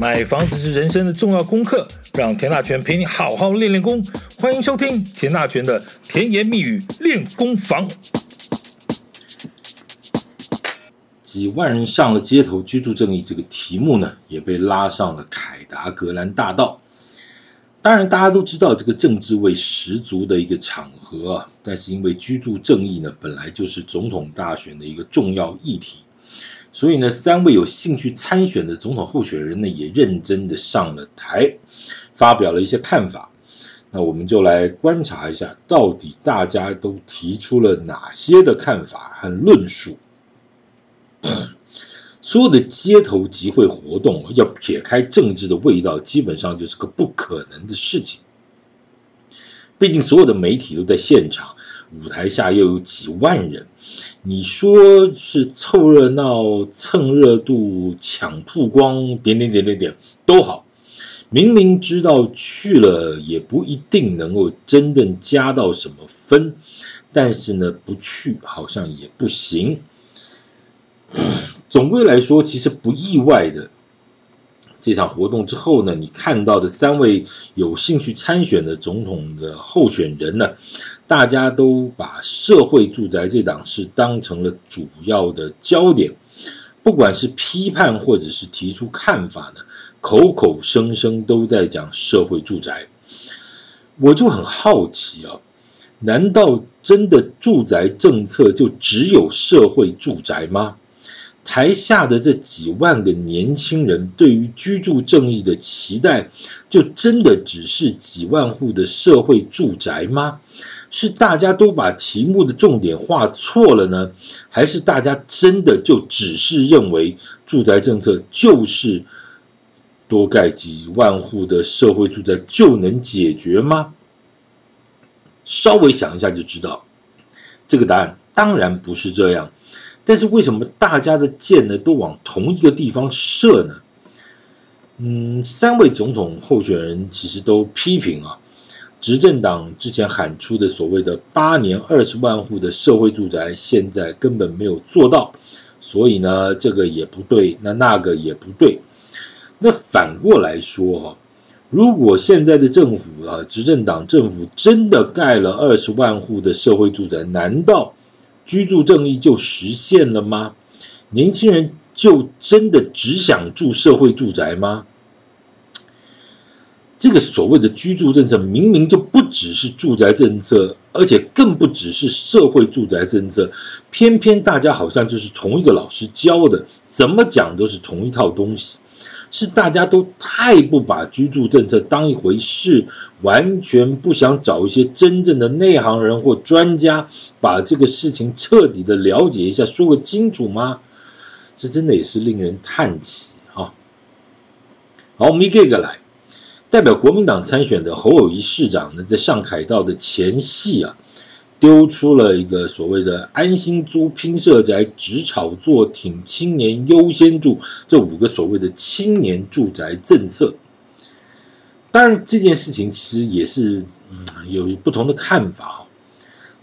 买房子是人生的重要功课，让田大权陪你好好练练功。欢迎收听田大权的甜言蜜语练功房。几万人上了街头，居住正义这个题目呢，也被拉上了凯达格兰大道。当然，大家都知道这个政治味十足的一个场合啊，但是因为居住正义呢，本来就是总统大选的一个重要议题。所以呢，三位有兴趣参选的总统候选人呢，也认真的上了台，发表了一些看法。那我们就来观察一下，到底大家都提出了哪些的看法和论述。所有的街头集会活动要撇开政治的味道，基本上就是个不可能的事情。毕竟所有的媒体都在现场，舞台下又有几万人。你说是凑热闹、蹭热度、抢曝光，点点点点点都好。明明知道去了也不一定能够真正加到什么分，但是呢，不去好像也不行。总归来说，其实不意外的。这场活动之后呢，你看到的三位有兴趣参选的总统的候选人呢，大家都把社会住宅这档事当成了主要的焦点，不管是批判或者是提出看法呢，口口声声都在讲社会住宅。我就很好奇啊，难道真的住宅政策就只有社会住宅吗？台下的这几万个年轻人对于居住正义的期待，就真的只是几万户的社会住宅吗？是大家都把题目的重点画错了呢？还是大家真的就只是认为住宅政策就是多盖几万户的社会住宅就能解决吗？稍微想一下就知道，这个答案当然不是这样。但是为什么大家的箭呢都往同一个地方射呢？嗯，三位总统候选人其实都批评啊，执政党之前喊出的所谓的八年二十万户的社会住宅，现在根本没有做到，所以呢，这个也不对，那那个也不对。那反过来说哈，如果现在的政府啊，执政党政府真的盖了二十万户的社会住宅，难道居住正义就实现了吗？年轻人就真的只想住社会住宅吗？这个所谓的居住政策，明明就不只是住宅政策，而且更不只是社会住宅政策，偏偏大家好像就是同一个老师教的，怎么讲都是同一套东西。是大家都太不把居住政策当一回事，完全不想找一些真正的内行人或专家，把这个事情彻底的了解一下，说个清楚吗？这真的也是令人叹气啊！好，我们一个一个来，代表国民党参选的侯友宜市长呢，在上凯道的前夕啊。丢出了一个所谓的“安心租、拼社宅、只炒作、挺青年、优先住”这五个所谓的青年住宅政策。当然，这件事情其实也是嗯有不同的看法哈。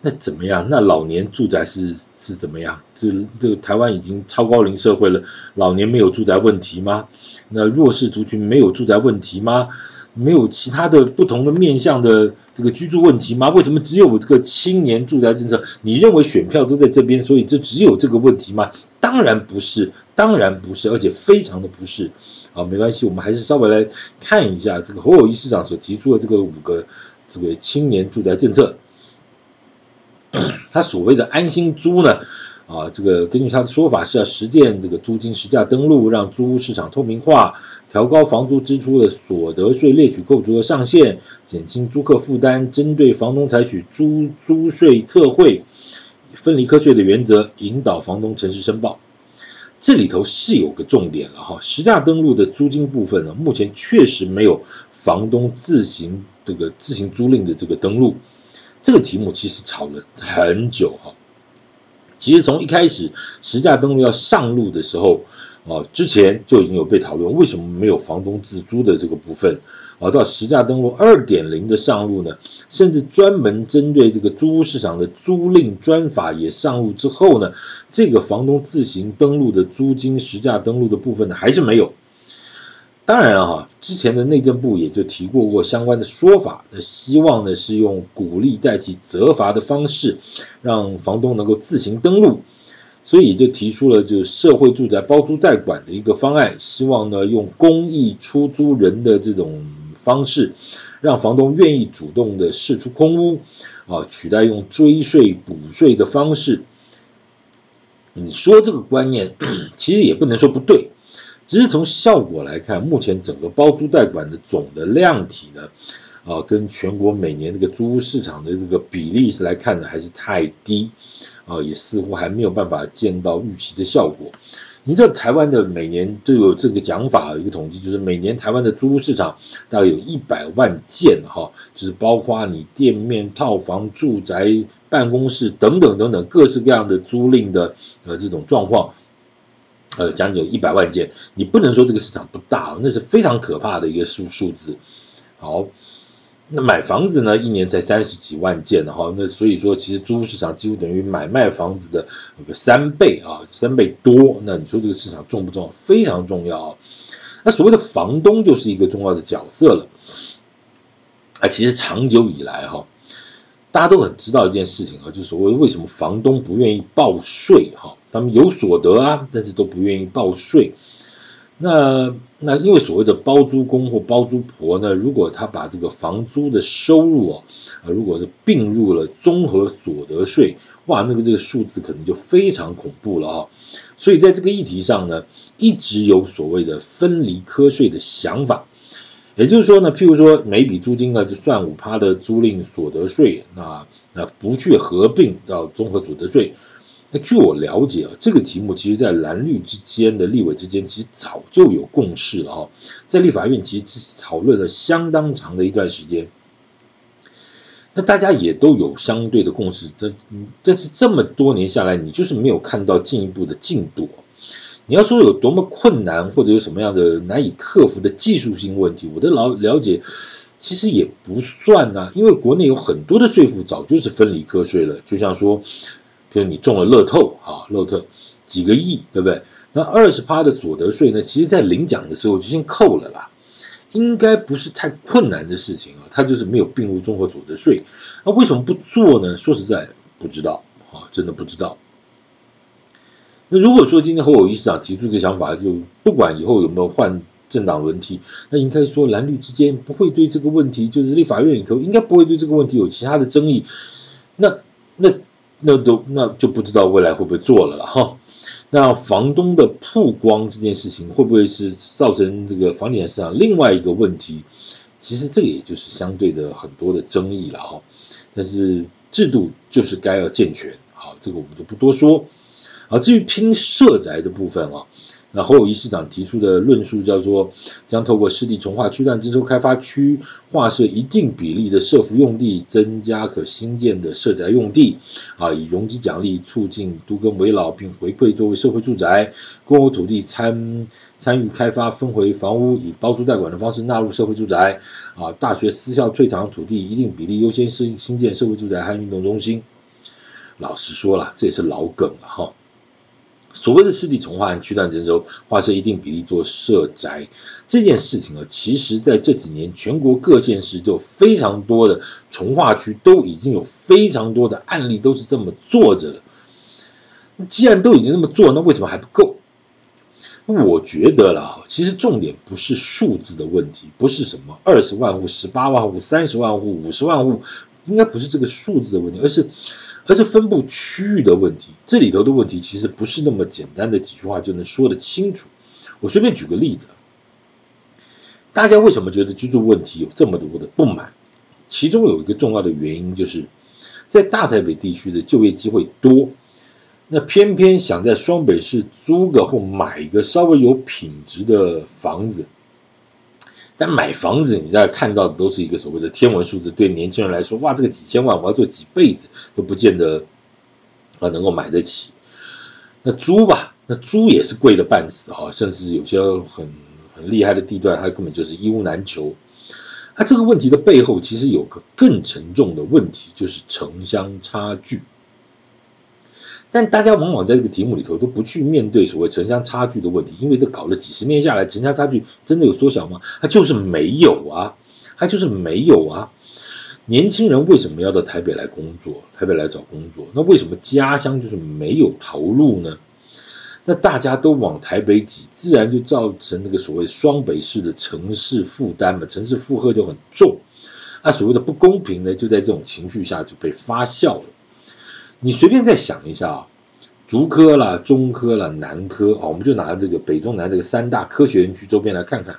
那怎么样？那老年住宅是是怎么样？这这个台湾已经超高龄社会了，老年没有住宅问题吗？那弱势族群没有住宅问题吗？没有其他的不同的面向的这个居住问题吗？为什么只有这个青年住宅政策？你认为选票都在这边，所以这只有这个问题吗？当然不是，当然不是，而且非常的不是。好，没关系，我们还是稍微来看一下这个侯友谊市长所提出的这个五个这个青年住宅政策。他所谓的安心租呢？啊，这个根据他的说法是要实践这个租金实价登录，让租屋市场透明化，调高房租支出的所得税列举扣除额上限，减轻租客负担，针对房东采取租租税特惠、分离课税的原则，引导房东诚实申报。这里头是有个重点了哈，实价登录的租金部分呢，目前确实没有房东自行这个自行租赁的这个登录。这个题目其实吵了很久哈。其实从一开始实价登录要上路的时候，啊，之前就已经有被讨论，为什么没有房东自租的这个部分？啊，到实价登录二点零的上路呢，甚至专门针对这个租屋市场的租赁专法也上路之后呢，这个房东自行登录的租金实价登录的部分呢，还是没有。当然啊，之前的内政部也就提过过相关的说法，那希望呢是用鼓励代替责罚的方式，让房东能够自行登录，所以就提出了就社会住宅包租代管的一个方案，希望呢用公益出租人的这种方式，让房东愿意主动的释出空屋，啊，取代用追税补税的方式。你说这个观念，其实也不能说不对。只是从效果来看，目前整个包租代管的总的量体呢，啊，跟全国每年这个租屋市场的这个比例是来看呢，还是太低，啊，也似乎还没有办法见到预期的效果。你知道台湾的每年都有这个讲法，一个统计就是每年台湾的租屋市场大概有一百万件哈，就是包括你店面、套房、住宅、办公室等等等等各式各样的租赁的呃这种状况。呃，将近有一百万件，你不能说这个市场不大，那是非常可怕的一个数数字。好，那买房子呢，一年才三十几万件哈，那所以说其实租屋市场几乎等于买卖房子的有个三倍啊，三倍多。那你说这个市场重不重要？非常重要啊。那所谓的房东就是一个重要的角色了。啊，其实长久以来哈。大家都很知道一件事情啊，就是所谓为什么房东不愿意报税哈，他们有所得啊，但是都不愿意报税。那那因为所谓的包租公或包租婆呢，如果他把这个房租的收入啊啊，如果是并入了综合所得税，哇，那个这个数字可能就非常恐怖了啊。所以在这个议题上呢，一直有所谓的分离科税的想法。也就是说呢，譬如说每笔租金呢就算五趴的租赁所得税，那那不去合并到综合所得税。那据我了解啊，这个题目其实在蓝绿之间的立委之间其实早就有共识了哈，在立法院其实讨论了相当长的一段时间。那大家也都有相对的共识，这但是这么多年下来，你就是没有看到进一步的进度。你要说有多么困难，或者有什么样的难以克服的技术性问题，我的老了解其实也不算呐、啊，因为国内有很多的税负早就是分离课税了，就像说，比如你中了乐透啊，乐透几个亿，对不对？那二十趴的所得税呢，其实在领奖的时候就先扣了啦，应该不是太困难的事情啊，它就是没有并入综合所得税，那为什么不做呢？说实在不知道啊，真的不知道。那如果说今天侯友宜市长提出一个想法，就不管以后有没有换政党轮替，那应该说蓝绿之间不会对这个问题，就是立法院里头应该不会对这个问题有其他的争议。那那那都那就不知道未来会不会做了了哈。那房东的曝光这件事情会不会是造成这个房地产市场另外一个问题？其实这个也就是相对的很多的争议了哈。但是制度就是该要健全，好，这个我们就不多说。啊，至于拼社宅的部分啊，那侯友谊市长提出的论述叫做，将透过市地重划区段征收开发区划设一定比例的社福用地，增加可新建的社宅用地，啊，以容积奖励促进都更危老，并回馈作为社会住宅，公有土地参参与开发分回房屋，以包租代管的方式纳入社会住宅，啊，大学私校退场土地一定比例优先新新建社会住宅和运动中心。老实说了，这也是老梗了哈。所谓的市地重化和区段征收，划设一定比例做社宅这件事情啊，其实在这几年全国各县市都非常多的重化区，都已经有非常多的案例都是这么做着的。既然都已经这么做，那为什么还不够？我觉得啦，其实重点不是数字的问题，不是什么二十万户、十八万户、三十万户、五十万户，应该不是这个数字的问题，而是。而是分布区域的问题，这里头的问题其实不是那么简单的几句话就能说得清楚。我随便举个例子，大家为什么觉得居住问题有这么多的不满？其中有一个重要的原因，就是在大台北地区的就业机会多，那偏偏想在双北市租个或买一个稍微有品质的房子。但买房子，你在看到的都是一个所谓的天文数字。对年轻人来说，哇，这个几千万，我要做几辈子都不见得啊能够买得起。那租吧，那租也是贵的半死哈，甚至有些很很厉害的地段，它根本就是一屋难求。它这个问题的背后，其实有个更沉重的问题，就是城乡差距。但大家往往在这个题目里头都不去面对所谓城乡差距的问题，因为这搞了几十年下来，城乡差距真的有缩小吗？它就是没有啊，它就是没有啊。年轻人为什么要到台北来工作？台北来找工作？那为什么家乡就是没有投入呢？那大家都往台北挤，自然就造成那个所谓双北市的城市负担嘛，城市负荷就很重。那所谓的不公平呢，就在这种情绪下就被发酵了。你随便再想一下啊，竹科啦、中科啦、南科啊，我们就拿这个北中南这个三大科学园区周边来看看。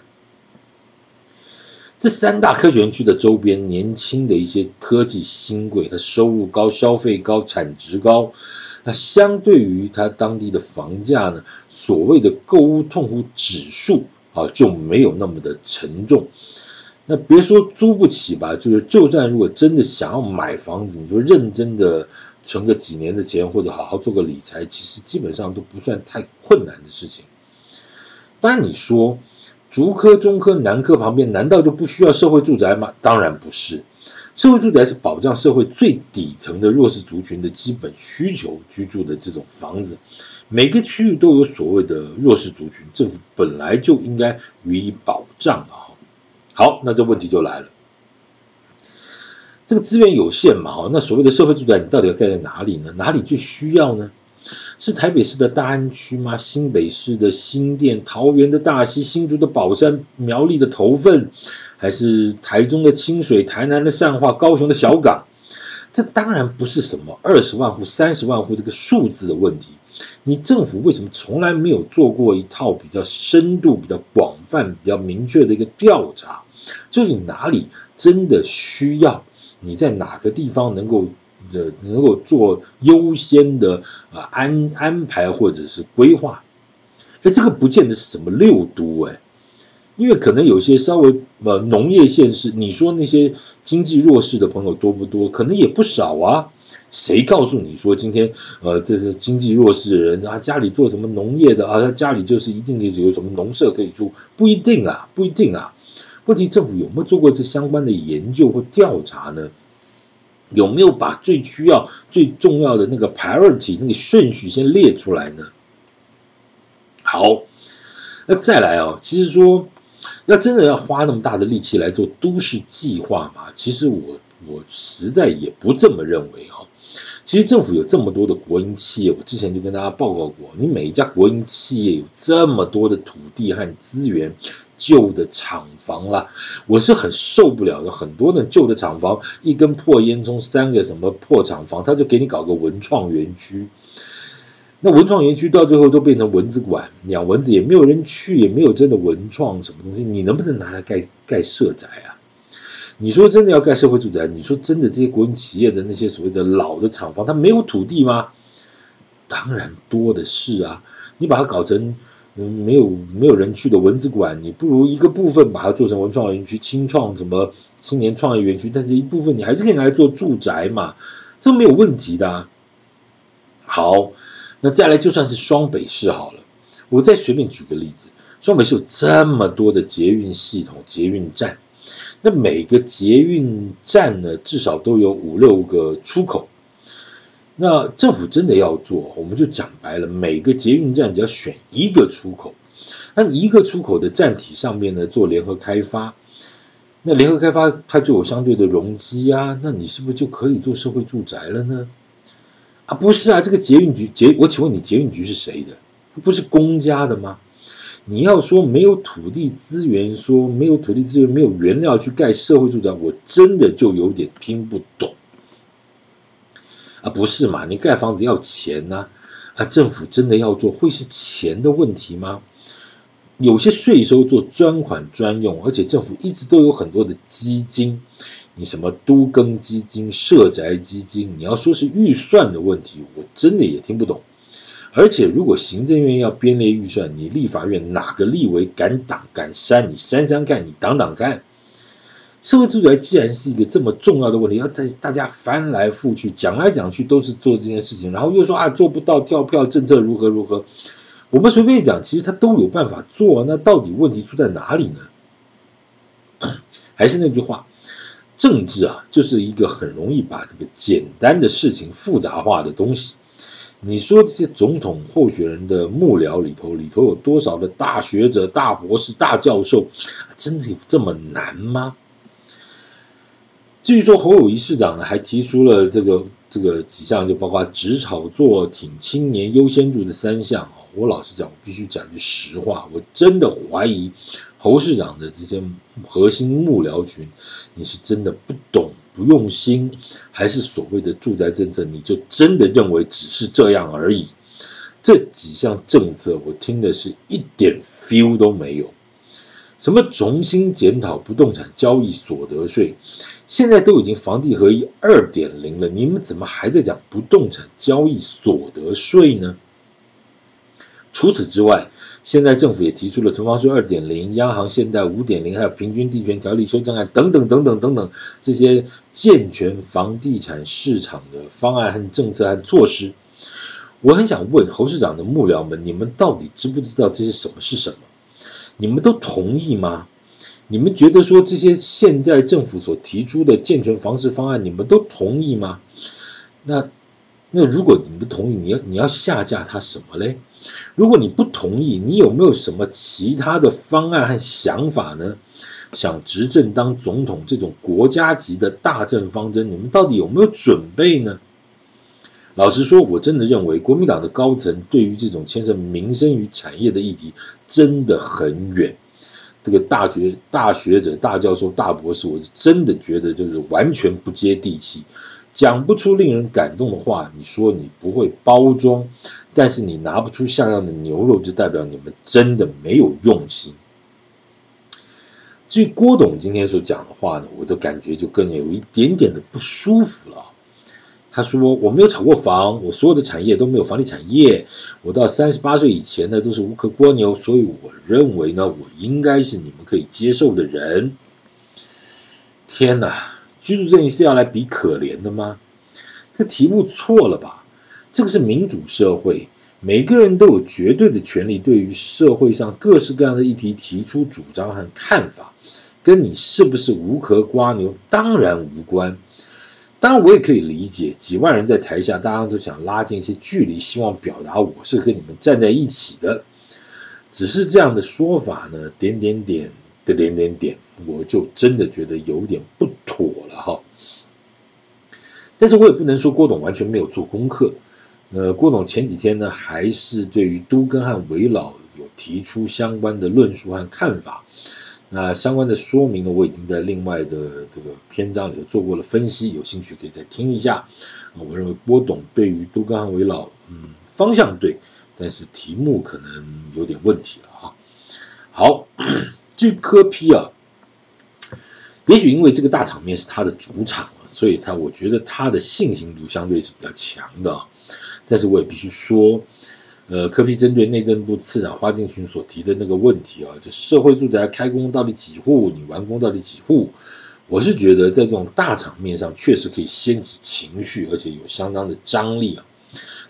这三大科学园区的周边，年轻的一些科技新贵，它收入高、消费高、产值高。那相对于它当地的房价呢，所谓的购物痛苦指数啊，就没有那么的沉重。那别说租不起吧，就是就算如果真的想要买房子，你就认真的存个几年的钱，或者好好做个理财，其实基本上都不算太困难的事情。当然你说。竹科、中科、南科旁边，难道就不需要社会住宅吗？当然不是，社会住宅是保障社会最底层的弱势族群的基本需求居住的这种房子。每个区域都有所谓的弱势族群，政府本来就应该予以保障啊。好，那这问题就来了，这个资源有限嘛，哈，那所谓的社会住宅，你到底要盖在哪里呢？哪里最需要呢？是台北市的大安区吗？新北市的新店、桃园的大溪、新竹的宝山、苗栗的头份，还是台中的清水、台南的善化、高雄的小港？这当然不是什么二十万户、三十万户这个数字的问题。你政府为什么从来没有做过一套比较深度、比较广泛、比较明确的一个调查？就是你哪里真的需要？你在哪个地方能够？呃能够做优先的啊安安排或者是规划，哎，这个不见得是什么六都哎，因为可能有些稍微呃农业县市，你说那些经济弱势的朋友多不多？可能也不少啊。谁告诉你说今天呃这是经济弱势的人啊家里做什么农业的啊他家里就是一定有什么农舍可以住？不一定啊，不一定啊。问题政府有没有做过这相关的研究或调查呢？有没有把最需要、最重要的那个 priority 那个顺序先列出来呢？好，那再来哦，其实说，那真的要花那么大的力气来做都市计划吗？其实我我实在也不这么认为哈。其实政府有这么多的国营企业，我之前就跟大家报告过，你每一家国营企业有这么多的土地和资源。旧的厂房啦，我是很受不了的。很多的旧的厂房，一根破烟囱，三个什么破厂房，他就给你搞个文创园区。那文创园区到最后都变成蚊子馆，养蚊子也没有人去，也没有真的文创什么东西。你能不能拿来盖盖社宅啊？你说真的要盖社会住宅？你说真的这些国营企业的那些所谓的老的厂房，它没有土地吗？当然多的是啊！你把它搞成。嗯，没有没有人去的蚊子馆，你不如一个部分把它做成文创园区、青创什么青年创业园区，但是一部分你还是可以拿来做住宅嘛，这没有问题的啊。好，那再来就算是双北市好了，我再随便举个例子，双北市有这么多的捷运系统、捷运站，那每个捷运站呢，至少都有五六个出口。那政府真的要做，我们就讲白了，每个捷运站只要选一个出口，那一个出口的站体上面呢，做联合开发，那联合开发它就有相对的容积啊，那你是不是就可以做社会住宅了呢？啊，不是啊，这个捷运局捷，我请问你捷运局是谁的？不是公家的吗？你要说没有土地资源，说没有土地资源，没有原料去盖社会住宅，我真的就有点听不懂。啊，不是嘛？你盖房子要钱呐，啊，政府真的要做，会是钱的问题吗？有些税收做专款专用，而且政府一直都有很多的基金，你什么都更基金、社宅基金，你要说是预算的问题，我真的也听不懂。而且如果行政院要编列预算，你立法院哪个立委敢挡敢删？你删删看，你挡挡看。社会住宅既然是一个这么重要的问题，要在大家翻来覆去讲来讲去都是做这件事情，然后又说啊做不到跳票政策如何如何，我们随便讲，其实他都有办法做，那到底问题出在哪里呢？还是那句话，政治啊就是一个很容易把这个简单的事情复杂化的东西。你说这些总统候选人的幕僚里头，里头有多少的大学者、大博士、大教授？真的有这么难吗？至于说侯友谊市长呢，还提出了这个这个几项，就包括只炒作、挺青年、优先度这三项。我老实讲，我必须讲句实话，我真的怀疑侯市长的这些核心幕僚群，你是真的不懂、不用心，还是所谓的住宅政策，你就真的认为只是这样而已？这几项政策，我听的是一点 feel 都没有。什么重新检讨不动产交易所得税？现在都已经房地合一二点零了，你们怎么还在讲不动产交易所得税呢？除此之外，现在政府也提出了囤房税二点零、央行限贷五点零，还有平均地权条例修正案等等等等等等这些健全房地产市场的方案和政策和措施。我很想问侯市长的幕僚们，你们到底知不知道这些什么是什么？你们都同意吗？你们觉得说这些现在政府所提出的健全房市方案，你们都同意吗？那那如果你不同意，你要你要下架他什么嘞？如果你不同意，你有没有什么其他的方案和想法呢？想执政当总统这种国家级的大政方针，你们到底有没有准备呢？老实说，我真的认为国民党的高层对于这种牵涉民生与产业的议题真的很远。这个大学大学者、大教授、大博士，我真的觉得就是完全不接地气。讲不出令人感动的话，你说你不会包装，但是你拿不出像样的牛肉，就代表你们真的没有用心。至于郭董今天所讲的话呢，我的感觉就更有一点点的不舒服了。他说：“我没有炒过房，我所有的产业都没有房地产业，我到三十八岁以前呢都是无壳蜗牛，所以我认为呢，我应该是你们可以接受的人。”天哪！居住正义是要来比可怜的吗？这题目错了吧？这个是民主社会，每个人都有绝对的权利，对于社会上各式各样的议题提出主张和看法，跟你是不是无壳蜗牛当然无关。当然，我也可以理解，几万人在台下，大家都想拉近一些距离，希望表达我是跟你们站在一起的。只是这样的说法呢，点点点的点点点，我就真的觉得有点不妥了哈。但是我也不能说郭董完全没有做功课。呃，郭董前几天呢，还是对于都更和危老有提出相关的论述和看法。那相关的说明呢，我已经在另外的这个篇章里头做过了分析，有兴趣可以再听一下。我认为郭董对于都更和危老，嗯，方向对，但是题目可能有点问题了哈。好，这科批啊。也许因为这个大场面是他的主场，所以他我觉得他的信心度相对是比较强的。但是我也必须说，呃，柯 P 针对内政部次长花敬群所提的那个问题啊，就社会住宅开工到底几户，你完工到底几户？我是觉得在这种大场面上确实可以掀起情绪，而且有相当的张力啊。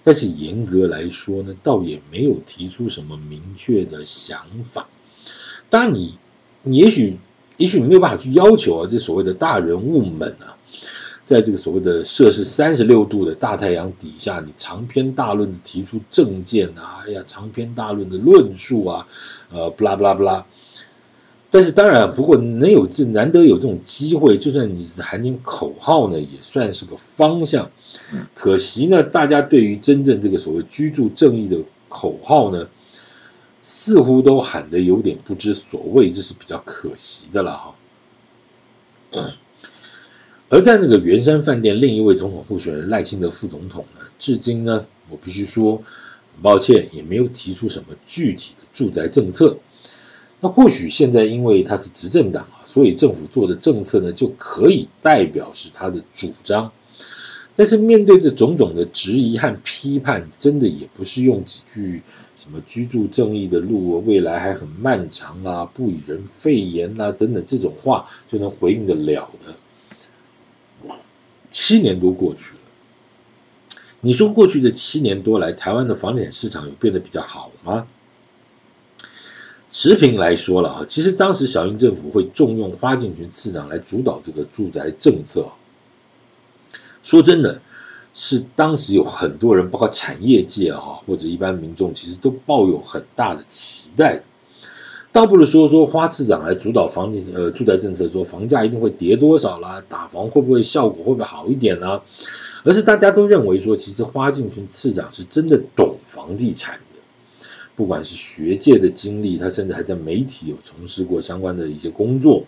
但是严格来说呢，倒也没有提出什么明确的想法。当然你，你也许。也许你没有办法去要求啊，这所谓的大人物们啊，在这个所谓的摄氏三十六度的大太阳底下，你长篇大论的提出政见啊，哎呀，长篇大论的论述啊，呃，不拉不拉不拉。但是当然，不过能有这难得有这种机会，就算你只喊点口号呢，也算是个方向。可惜呢，大家对于真正这个所谓居住正义的口号呢，似乎都喊得有点不知所谓，这是比较可惜的了哈。而在那个圆山饭店，另一位总统候选人赖清德副总统呢，至今呢，我必须说，很抱歉，也没有提出什么具体的住宅政策。那或许现在因为他是执政党啊，所以政府做的政策呢，就可以代表是他的主张。但是面对这种种的质疑和批判，真的也不是用几句什么居住正义的路未来还很漫长啊，不以人废言啊等等这种话就能回应得了的。七年多过去了，你说过去这七年多来，台湾的房地产市场有变得比较好吗？持平来说了啊，其实当时小英政府会重用花敬群次长来主导这个住宅政策。说真的，是当时有很多人，包括产业界哈，或者一般民众，其实都抱有很大的期待。倒不如说说花次长来主导房地呃住宅政策，说房价一定会跌多少啦，打房会不会效果会不会好一点呢？而是大家都认为说，其实花敬群次长是真的懂房地产的，不管是学界的经历，他甚至还在媒体有从事过相关的一些工作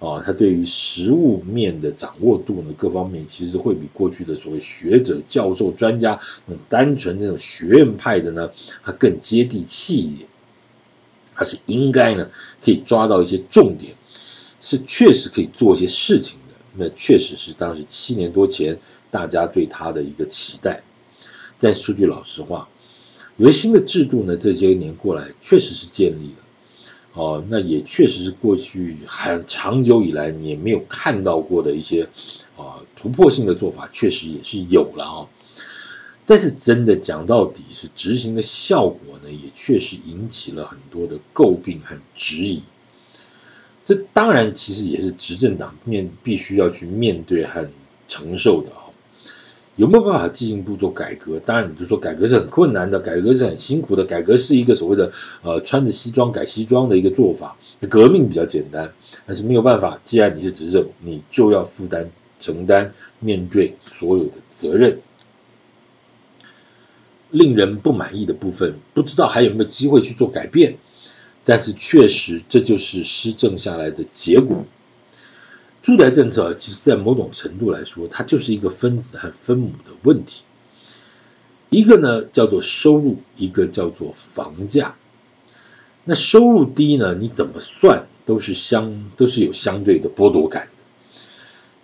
啊，他对于实务面的掌握度呢，各方面其实会比过去的所谓学者、教授、专家那种单纯那种学院派的呢，他更接地气一点。他是应该呢，可以抓到一些重点，是确实可以做一些事情的。那确实是当时七年多前大家对他的一个期待。但说句老实话，有些新的制度呢，这些年过来确实是建立了。哦，那也确实是过去很长久以来你也没有看到过的一些啊突破性的做法，确实也是有了啊、哦。但是真的讲到底，是执行的效果呢，也确实引起了很多的诟病和质疑。这当然其实也是执政党面必须要去面对和承受的。有没有办法进一步做改革？当然，你就说改革是很困难的，改革是很辛苦的，改革是一个所谓的呃穿着西装改西装的一个做法。革命比较简单，但是没有办法。既然你是执政，你就要负担、承担、面对所有的责任。令人不满意的部分，不知道还有没有机会去做改变，但是确实这就是施政下来的结果。住宅政策其实，在某种程度来说，它就是一个分子和分母的问题。一个呢叫做收入，一个叫做房价。那收入低呢，你怎么算都是相都是有相对的剥夺感。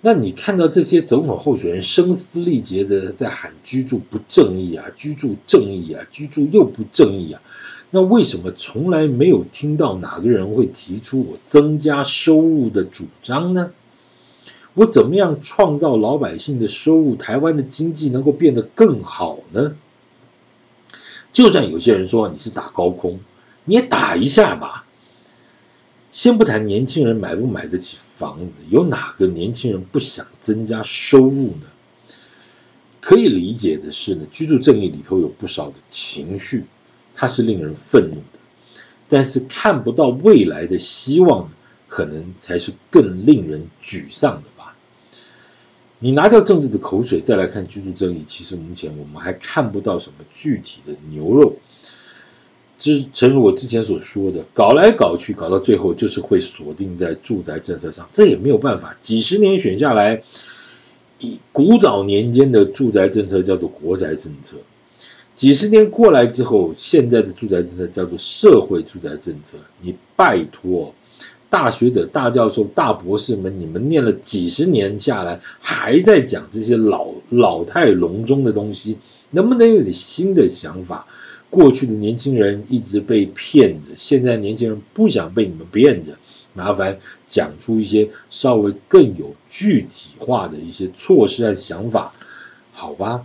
那你看到这些总统候选人声嘶力竭的在喊居住不正义啊，居住正义啊，居住又不正义啊，那为什么从来没有听到哪个人会提出我增加收入的主张呢？我怎么样创造老百姓的收入，台湾的经济能够变得更好呢？就算有些人说你是打高空，你也打一下吧。先不谈年轻人买不买得起房子，有哪个年轻人不想增加收入呢？可以理解的是呢，居住正义里头有不少的情绪，它是令人愤怒的。但是看不到未来的希望，可能才是更令人沮丧的。你拿掉政治的口水，再来看居住正义，其实目前我们还看不到什么具体的牛肉。之，诚如我之前所说的，搞来搞去，搞到最后就是会锁定在住宅政策上，这也没有办法。几十年选下来，以古早年间的住宅政策叫做国宅政策，几十年过来之后，现在的住宅政策叫做社会住宅政策。你拜托，大学者、大教授、大博士们，你们念了几十年下来，还在讲这些老老态龙钟的东西，能不能有点新的想法？过去的年轻人一直被骗着，现在年轻人不想被你们骗着，麻烦讲出一些稍微更有具体化的一些措施和想法，好吧？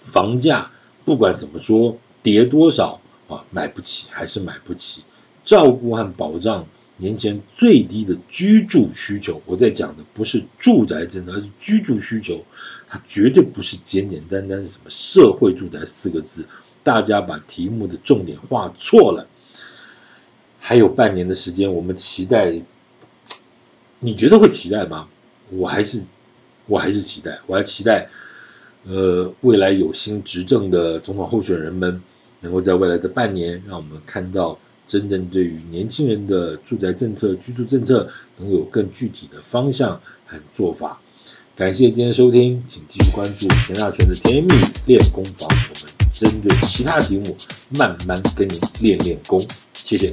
房价不管怎么说，跌多少啊，买不起还是买不起，照顾和保障年前最低的居住需求，我在讲的不是住宅政策，而是居住需求，它绝对不是简简单单的什么社会住宅四个字。大家把题目的重点画错了。还有半年的时间，我们期待，你觉得会期待吗？我还是，我还是期待，我还期待，呃，未来有新执政的总统候选人们，能够在未来的半年，让我们看到真正对于年轻人的住宅政策、居住政策，能有更具体的方向和做法。感谢今天收听，请继续关注田大全的甜言蜜语练功房，我们针对其他题目慢慢跟您练练功，谢谢。